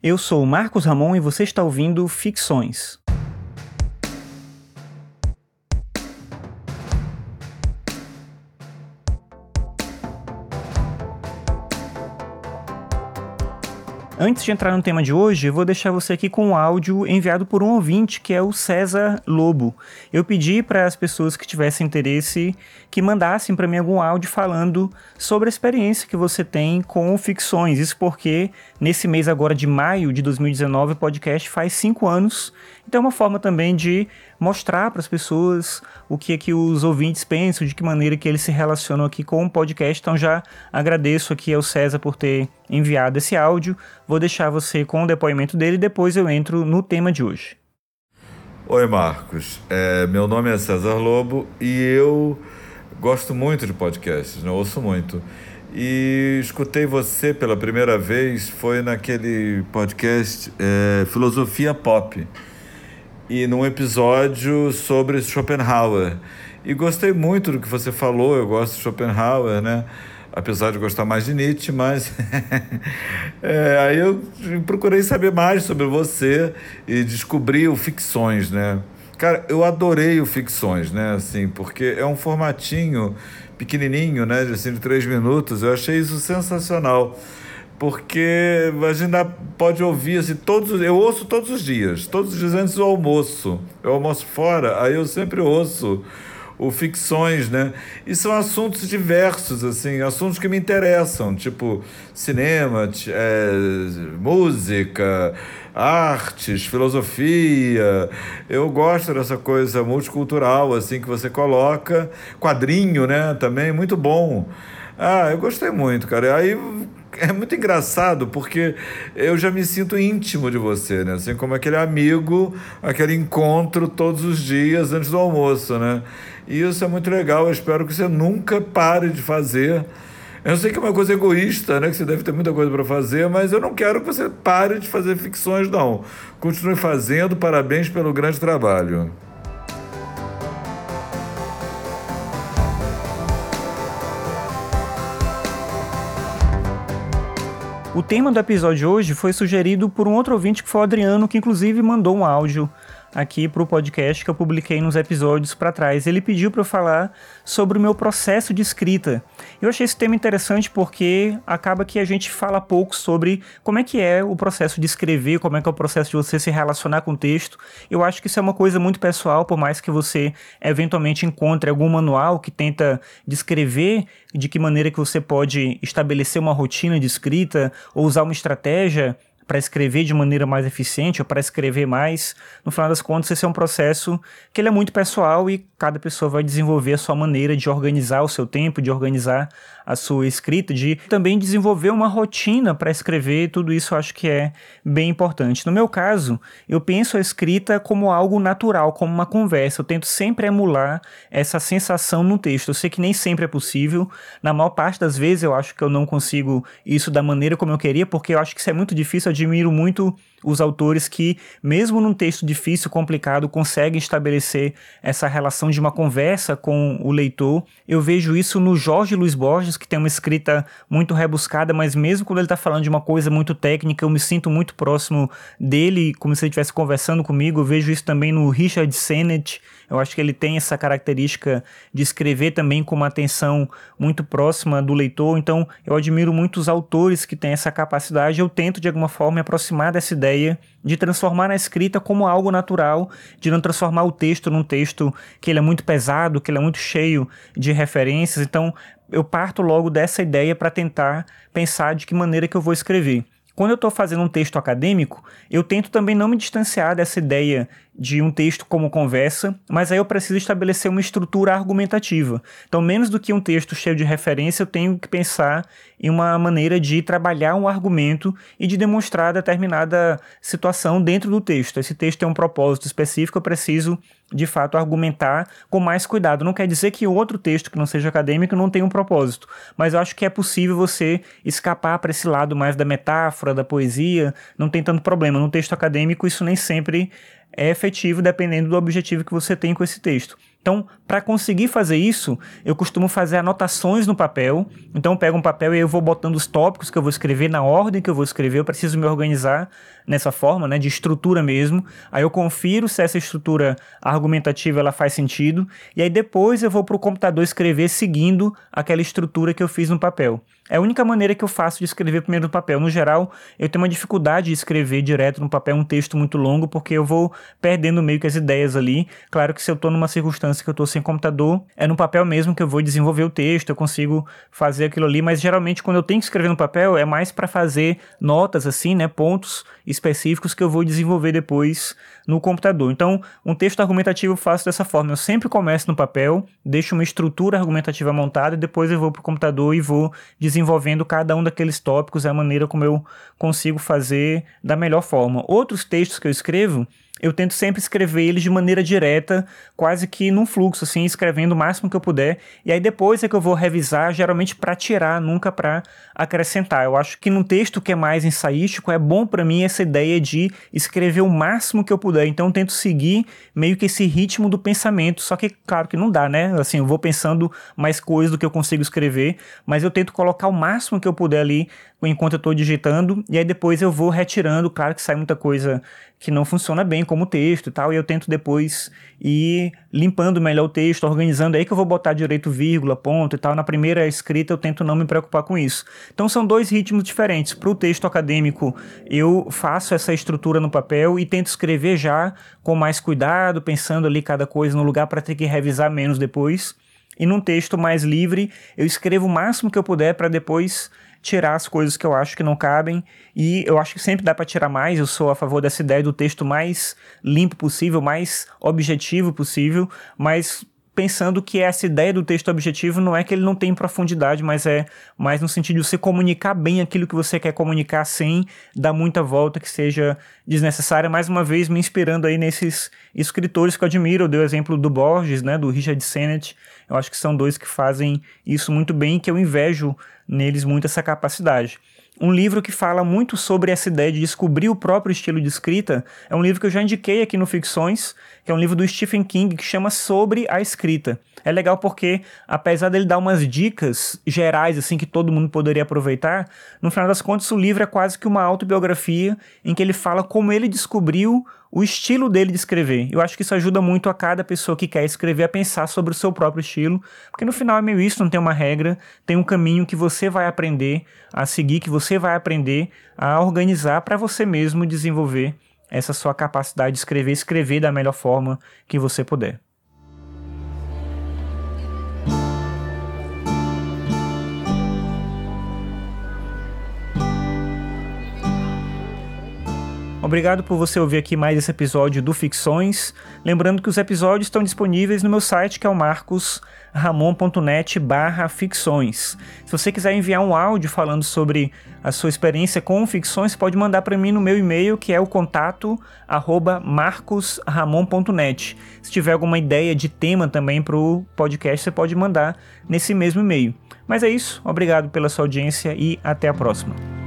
Eu sou Marcos Ramon e você está ouvindo Ficções. Antes de entrar no tema de hoje, eu vou deixar você aqui com um áudio enviado por um ouvinte, que é o César Lobo. Eu pedi para as pessoas que tivessem interesse que mandassem para mim algum áudio falando sobre a experiência que você tem com ficções. Isso porque nesse mês agora de maio de 2019 o podcast faz cinco anos. Então é uma forma também de mostrar para as pessoas o que é que os ouvintes pensam, de que maneira que eles se relacionam aqui com o podcast. Então já agradeço aqui ao César por ter enviado esse áudio. Vou deixar você com o depoimento dele e depois eu entro no tema de hoje. Oi, Marcos. É, meu nome é César Lobo e eu gosto muito de podcasts, né? ouço muito. E escutei você pela primeira vez, foi naquele podcast é, Filosofia Pop e num episódio sobre Schopenhauer. E gostei muito do que você falou, eu gosto de Schopenhauer, né? Apesar de gostar mais de Nietzsche, mas. é, aí eu procurei saber mais sobre você e descobri o Ficções, né? Cara, eu adorei o Ficções, né? Assim, porque é um formatinho pequenininho, né? Assim, de três minutos. Eu achei isso sensacional porque a gente pode ouvir assim, todos, eu ouço todos os dias, todos os dias antes do almoço. Eu almoço fora, aí eu sempre ouço o ficções, né? E são assuntos diversos, assim, assuntos que me interessam, tipo cinema, é, música, artes, filosofia. Eu gosto dessa coisa multicultural, assim, que você coloca. Quadrinho, né? Também, muito bom. Ah, eu gostei muito, cara. Aí é muito engraçado porque eu já me sinto íntimo de você, né? Assim como aquele amigo, aquele encontro todos os dias antes do almoço, né? E isso é muito legal. Eu espero que você nunca pare de fazer. Eu sei que é uma coisa egoísta, né? Que você deve ter muita coisa para fazer, mas eu não quero que você pare de fazer ficções, não. Continue fazendo. Parabéns pelo grande trabalho. O tema do episódio de hoje foi sugerido por um outro ouvinte que foi o Adriano, que inclusive mandou um áudio aqui para o podcast que eu publiquei nos episódios para trás. Ele pediu para eu falar sobre o meu processo de escrita. Eu achei esse tema interessante porque acaba que a gente fala pouco sobre como é que é o processo de escrever, como é que é o processo de você se relacionar com o texto. Eu acho que isso é uma coisa muito pessoal, por mais que você eventualmente encontre algum manual que tenta descrever de que maneira que você pode estabelecer uma rotina de escrita ou usar uma estratégia para escrever de maneira mais eficiente ou para escrever mais. No final das contas, esse é um processo que ele é muito pessoal e cada pessoa vai desenvolver a sua maneira de organizar o seu tempo, de organizar a sua escrita, de também desenvolver uma rotina para escrever, tudo isso eu acho que é bem importante. No meu caso, eu penso a escrita como algo natural, como uma conversa. Eu tento sempre emular essa sensação no texto. Eu sei que nem sempre é possível. Na maior parte das vezes eu acho que eu não consigo isso da maneira como eu queria, porque eu acho que isso é muito difícil. Eu admiro muito os autores que, mesmo num texto difícil, complicado, conseguem estabelecer essa relação de uma conversa com o leitor. Eu vejo isso no Jorge Luiz Borges, que tem uma escrita muito rebuscada, mas mesmo quando ele está falando de uma coisa muito técnica, eu me sinto muito próximo dele, como se ele estivesse conversando comigo. Eu vejo isso também no Richard Sennett. Eu acho que ele tem essa característica de escrever também com uma atenção muito próxima do leitor. Então, eu admiro muito os autores que têm essa capacidade. Eu tento, de alguma forma, me aproximar dessa ideia de transformar a escrita como algo natural, de não transformar o texto num texto que ele é muito pesado, que ele é muito cheio de referências. Então, eu parto logo dessa ideia para tentar pensar de que maneira que eu vou escrever. Quando eu estou fazendo um texto acadêmico, eu tento também não me distanciar dessa ideia de um texto como conversa, mas aí eu preciso estabelecer uma estrutura argumentativa. Então, menos do que um texto cheio de referência, eu tenho que pensar em uma maneira de trabalhar um argumento e de demonstrar determinada situação dentro do texto. Esse texto tem um propósito específico, eu preciso de fato argumentar com mais cuidado. Não quer dizer que outro texto que não seja acadêmico não tenha um propósito, mas eu acho que é possível você escapar para esse lado mais da metáfora, da poesia, não tem tanto problema. No texto acadêmico, isso nem sempre é efetivo dependendo do objetivo que você tem com esse texto. Então, para conseguir fazer isso, eu costumo fazer anotações no papel. Então, eu pego um papel e eu vou botando os tópicos que eu vou escrever na ordem que eu vou escrever. Eu preciso me organizar nessa forma, né, de estrutura mesmo. Aí eu confiro se essa estrutura argumentativa ela faz sentido. E aí depois eu vou para o computador escrever seguindo aquela estrutura que eu fiz no papel. É a única maneira que eu faço de escrever primeiro no papel. No geral, eu tenho uma dificuldade de escrever direto no papel um texto muito longo, porque eu vou perdendo meio que as ideias ali. Claro que se eu estou numa circunstância que eu estou sem computador, é no papel mesmo que eu vou desenvolver o texto, eu consigo fazer aquilo ali, mas geralmente quando eu tenho que escrever no papel é mais para fazer notas assim, né, pontos específicos que eu vou desenvolver depois no computador. Então, um texto argumentativo eu faço dessa forma. Eu sempre começo no papel, deixo uma estrutura argumentativa montada e depois eu vou para o computador e vou desenvolvendo cada um daqueles tópicos, é a maneira como eu consigo fazer da melhor forma. Outros textos que eu escrevo, eu tento sempre escrever eles de maneira direta, quase que num fluxo, assim, escrevendo o máximo que eu puder. E aí depois é que eu vou revisar, geralmente para tirar, nunca para acrescentar. Eu acho que num texto que é mais ensaístico, é bom para mim essa ideia de escrever o máximo que eu puder. Então eu tento seguir meio que esse ritmo do pensamento. Só que, claro que não dá, né? Assim, eu vou pensando mais coisas do que eu consigo escrever, mas eu tento colocar o máximo que eu puder ali enquanto eu estou digitando, e aí depois eu vou retirando. Claro que sai muita coisa que não funciona bem como texto e tal, e eu tento depois ir limpando melhor o texto, organizando, aí que eu vou botar direito vírgula, ponto e tal. Na primeira escrita eu tento não me preocupar com isso. Então são dois ritmos diferentes. Para o texto acadêmico, eu faço essa estrutura no papel e tento escrever já com mais cuidado, pensando ali cada coisa no lugar para ter que revisar menos depois. E num texto mais livre, eu escrevo o máximo que eu puder para depois tirar as coisas que eu acho que não cabem e eu acho que sempre dá para tirar mais. Eu sou a favor dessa ideia do texto mais limpo possível, mais objetivo possível, mas pensando que essa ideia do texto objetivo não é que ele não tem profundidade, mas é mais no sentido de você comunicar bem aquilo que você quer comunicar sem dar muita volta que seja desnecessária. Mais uma vez, me inspirando aí nesses escritores que eu admiro. Eu dei o exemplo do Borges, né, do Richard Sennett. Eu acho que são dois que fazem isso muito bem e que eu invejo neles muito essa capacidade. Um livro que fala muito sobre essa ideia de descobrir o próprio estilo de escrita é um livro que eu já indiquei aqui no Ficções, que é um livro do Stephen King que chama Sobre a Escrita. É legal porque, apesar dele dar umas dicas gerais, assim, que todo mundo poderia aproveitar, no final das contas o livro é quase que uma autobiografia em que ele fala como ele descobriu o estilo dele de escrever. Eu acho que isso ajuda muito a cada pessoa que quer escrever a pensar sobre o seu próprio estilo, porque no final é meio isso, não tem uma regra, tem um caminho que você vai aprender a seguir, que você vai aprender a organizar para você mesmo desenvolver essa sua capacidade de escrever, escrever da melhor forma que você puder. Obrigado por você ouvir aqui mais esse episódio do Ficções. Lembrando que os episódios estão disponíveis no meu site, que é o marcosramon.net ficções. Se você quiser enviar um áudio falando sobre a sua experiência com ficções, pode mandar para mim no meu e-mail, que é o contato marcosramon.net. Se tiver alguma ideia de tema também para o podcast, você pode mandar nesse mesmo e-mail. Mas é isso, obrigado pela sua audiência e até a próxima.